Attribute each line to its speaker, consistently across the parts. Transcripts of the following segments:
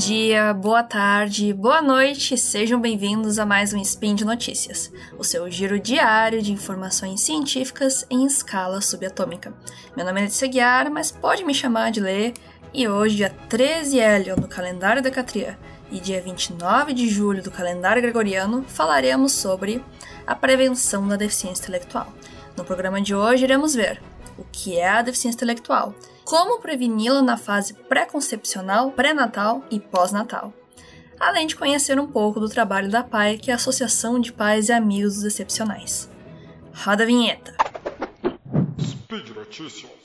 Speaker 1: dia, boa tarde, boa noite, sejam bem-vindos a mais um Spin de Notícias, o seu giro diário de informações científicas em escala subatômica. Meu nome é Letícia Guiar, mas pode me chamar de Lê, e hoje, dia 13 Hélio no calendário da Catria e dia 29 de julho do calendário gregoriano, falaremos sobre a prevenção da deficiência intelectual. No programa de hoje, iremos ver o que é a deficiência intelectual, como preveni-la na fase pré-concepcional, pré-natal e pós-natal. Além de conhecer um pouco do trabalho da PAI, que é a Associação de Pais e Amigos dos Excepcionais. Roda a vinheta. Speed Notícias.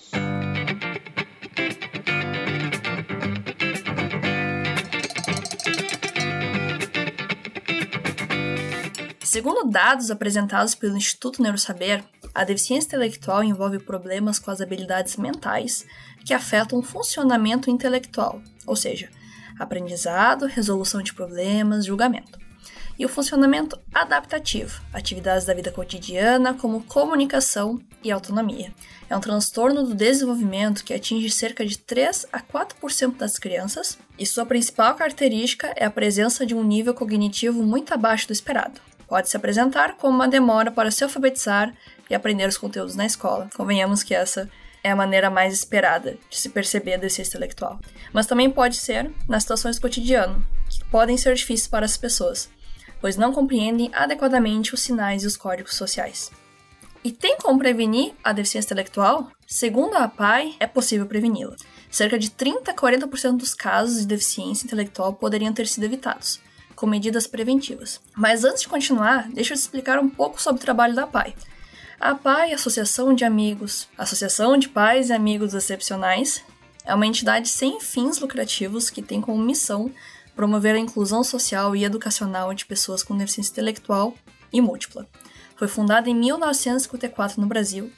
Speaker 1: Segundo dados apresentados pelo Instituto Neurosaber, a deficiência intelectual envolve problemas com as habilidades mentais que afetam o funcionamento intelectual, ou seja, aprendizado, resolução de problemas, julgamento. E o funcionamento adaptativo, atividades da vida cotidiana como comunicação e autonomia. É um transtorno do desenvolvimento que atinge cerca de 3 a 4% das crianças, e sua principal característica é a presença de um nível cognitivo muito abaixo do esperado. Pode se apresentar como uma demora para se alfabetizar e aprender os conteúdos na escola. Convenhamos que essa é a maneira mais esperada de se perceber a deficiência intelectual. Mas também pode ser nas situações do cotidiano, que podem ser difíceis para as pessoas, pois não compreendem adequadamente os sinais e os códigos sociais. E tem como prevenir a deficiência intelectual? Segundo a APAI, é possível preveni-la. Cerca de 30 a 40% dos casos de deficiência intelectual poderiam ter sido evitados, com medidas preventivas. Mas antes de continuar, deixa eu te explicar um pouco sobre o trabalho da APAI, a PAI, Associação de Amigos, Associação de Pais e Amigos Excepcionais, é uma entidade sem fins lucrativos que tem como missão promover a inclusão social e educacional de pessoas com deficiência intelectual e múltipla. Foi fundada em 1954 no Brasil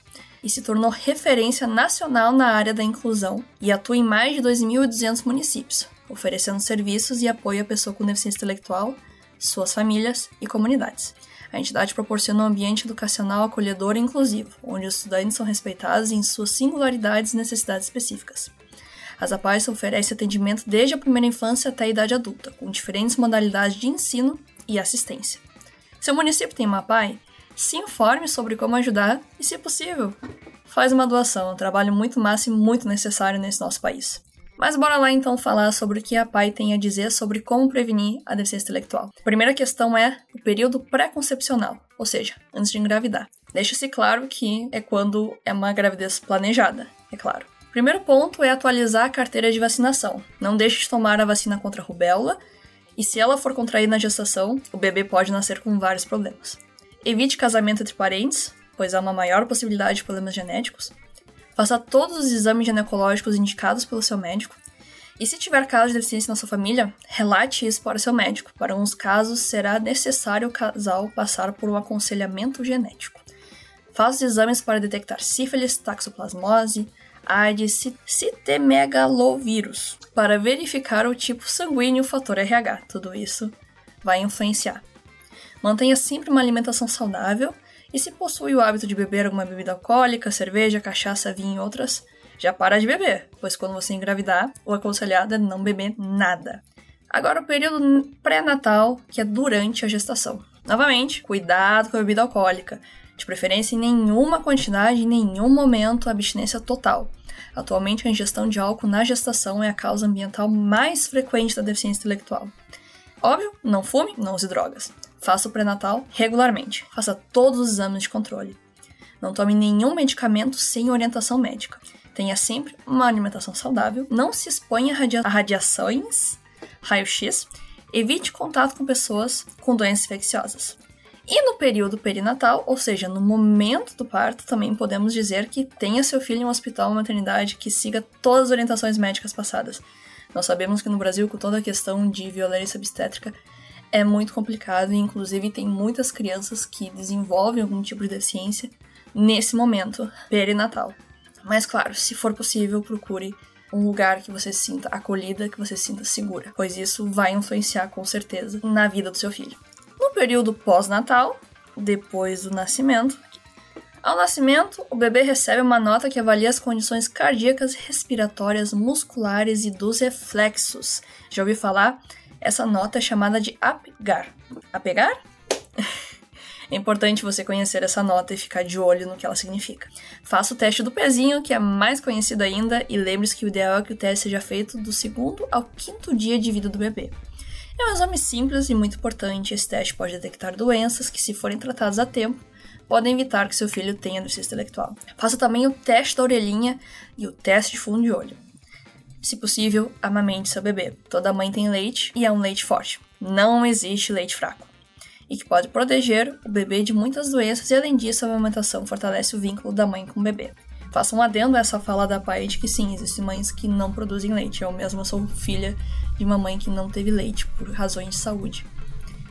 Speaker 1: e se tornou referência nacional na área da inclusão e atua em mais de 2.200 municípios, oferecendo serviços e apoio à pessoa com deficiência intelectual, suas famílias e comunidades. A entidade proporciona um ambiente educacional acolhedor e inclusivo, onde os estudantes são respeitados em suas singularidades e necessidades específicas. As APAES oferecem atendimento desde a primeira infância até a idade adulta, com diferentes modalidades de ensino e assistência. Se o município tem uma APAE, se informe sobre como ajudar e, se possível, faz uma doação, um trabalho muito massa e muito necessário nesse nosso país. Mas bora lá então falar sobre o que a PAI tem a dizer sobre como prevenir a deficiência intelectual. A primeira questão é o período pré-concepcional, ou seja, antes de engravidar. Deixa-se claro que é quando é uma gravidez planejada, é claro. Primeiro ponto é atualizar a carteira de vacinação. Não deixe de tomar a vacina contra a rubéola, e se ela for contraída na gestação, o bebê pode nascer com vários problemas. Evite casamento entre parentes, pois há uma maior possibilidade de problemas genéticos. Faça todos os exames ginecológicos indicados pelo seu médico. E se tiver casos de deficiência na sua família, relate isso para seu médico. Para alguns casos, será necessário o casal passar por um aconselhamento genético. Faça os exames para detectar sífilis, taxoplasmose, AIDS, citemegalovírus, para verificar o tipo sanguíneo e o fator RH. Tudo isso vai influenciar. Mantenha sempre uma alimentação saudável e se possui o hábito de beber alguma bebida alcoólica, cerveja, cachaça, vinho e outras, já para de beber, pois quando você engravidar, o aconselhado é não beber nada. Agora, o período pré-natal, que é durante a gestação. Novamente, cuidado com a bebida alcoólica. De preferência, em nenhuma quantidade, em nenhum momento, abstinência total. Atualmente, a ingestão de álcool na gestação é a causa ambiental mais frequente da deficiência intelectual. Óbvio, não fume, não use drogas. Faça o pré-natal regularmente. Faça todos os exames de controle. Não tome nenhum medicamento sem orientação médica. Tenha sempre uma alimentação saudável. Não se exponha a, radia a radiações, raio-x. Evite contato com pessoas com doenças infecciosas. E no período perinatal, ou seja, no momento do parto, também podemos dizer que tenha seu filho em um hospital ou maternidade que siga todas as orientações médicas passadas. Nós sabemos que no Brasil, com toda a questão de violência obstétrica, é muito complicado e, inclusive, tem muitas crianças que desenvolvem algum tipo de deficiência nesse momento perinatal. Mas, claro, se for possível, procure um lugar que você se sinta acolhida, que você se sinta segura, pois isso vai influenciar com certeza na vida do seu filho. No período pós-natal, depois do nascimento, Ao nascimento, o bebê recebe uma nota que avalia as condições cardíacas, respiratórias, musculares e dos reflexos. Já ouviu falar? Essa nota é chamada de APGAR. APGAR? É importante você conhecer essa nota e ficar de olho no que ela significa. Faça o teste do pezinho, que é mais conhecido ainda, e lembre-se que o ideal é que o teste seja feito do segundo ao quinto dia de vida do bebê. É um exame simples e muito importante. Esse teste pode detectar doenças que, se forem tratadas a tempo, podem evitar que seu filho tenha deficiência intelectual. Faça também o teste da orelhinha e o teste de fundo de olho. Se possível, amamente seu bebê. Toda mãe tem leite e é um leite forte. Não existe leite fraco e que pode proteger o bebê de muitas doenças e além disso a amamentação fortalece o vínculo da mãe com o bebê. Faça um adendo a essa fala da pai de que sim, existem mães que não produzem leite. Eu mesma sou filha de uma mãe que não teve leite por razões de saúde.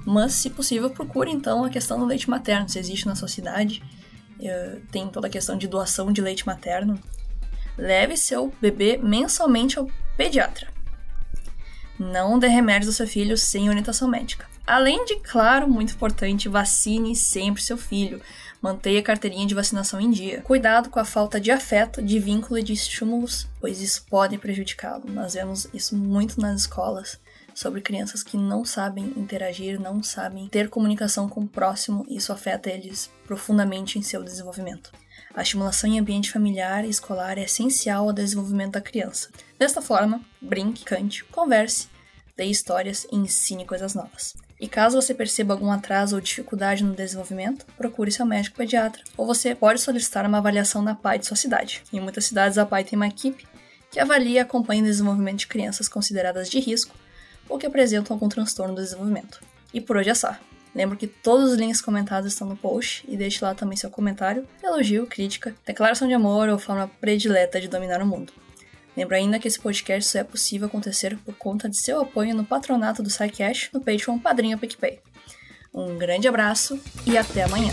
Speaker 1: Mas, se possível, procure então a questão do leite materno, se existe na sua cidade. Eh, tem toda a questão de doação de leite materno. Leve seu bebê mensalmente ao pediatra. Não dê remédios ao seu filho sem orientação médica. Além de, claro, muito importante, vacine sempre seu filho. Mantenha a carteirinha de vacinação em dia. Cuidado com a falta de afeto, de vínculo e de estímulos, pois isso pode prejudicá-lo. Nós vemos isso muito nas escolas sobre crianças que não sabem interagir, não sabem ter comunicação com o próximo, e isso afeta eles profundamente em seu desenvolvimento. A estimulação em ambiente familiar e escolar é essencial ao desenvolvimento da criança. Desta forma, brinque, cante, converse, dê histórias e ensine coisas novas. E caso você perceba algum atraso ou dificuldade no desenvolvimento, procure seu médico pediatra. Ou você pode solicitar uma avaliação na PAI de sua cidade. Em muitas cidades, a PAI tem uma equipe que avalia e acompanha o desenvolvimento de crianças consideradas de risco ou que apresentam algum transtorno do desenvolvimento. E por hoje é só. Lembro que todos os links comentados estão no post e deixe lá também seu comentário, elogio, crítica, declaração de amor ou forma predileta de dominar o mundo. Lembro ainda que esse podcast só é possível acontecer por conta de seu apoio no patronato do SciCash, no Patreon Padrinho PicPay. Um grande abraço e até amanhã!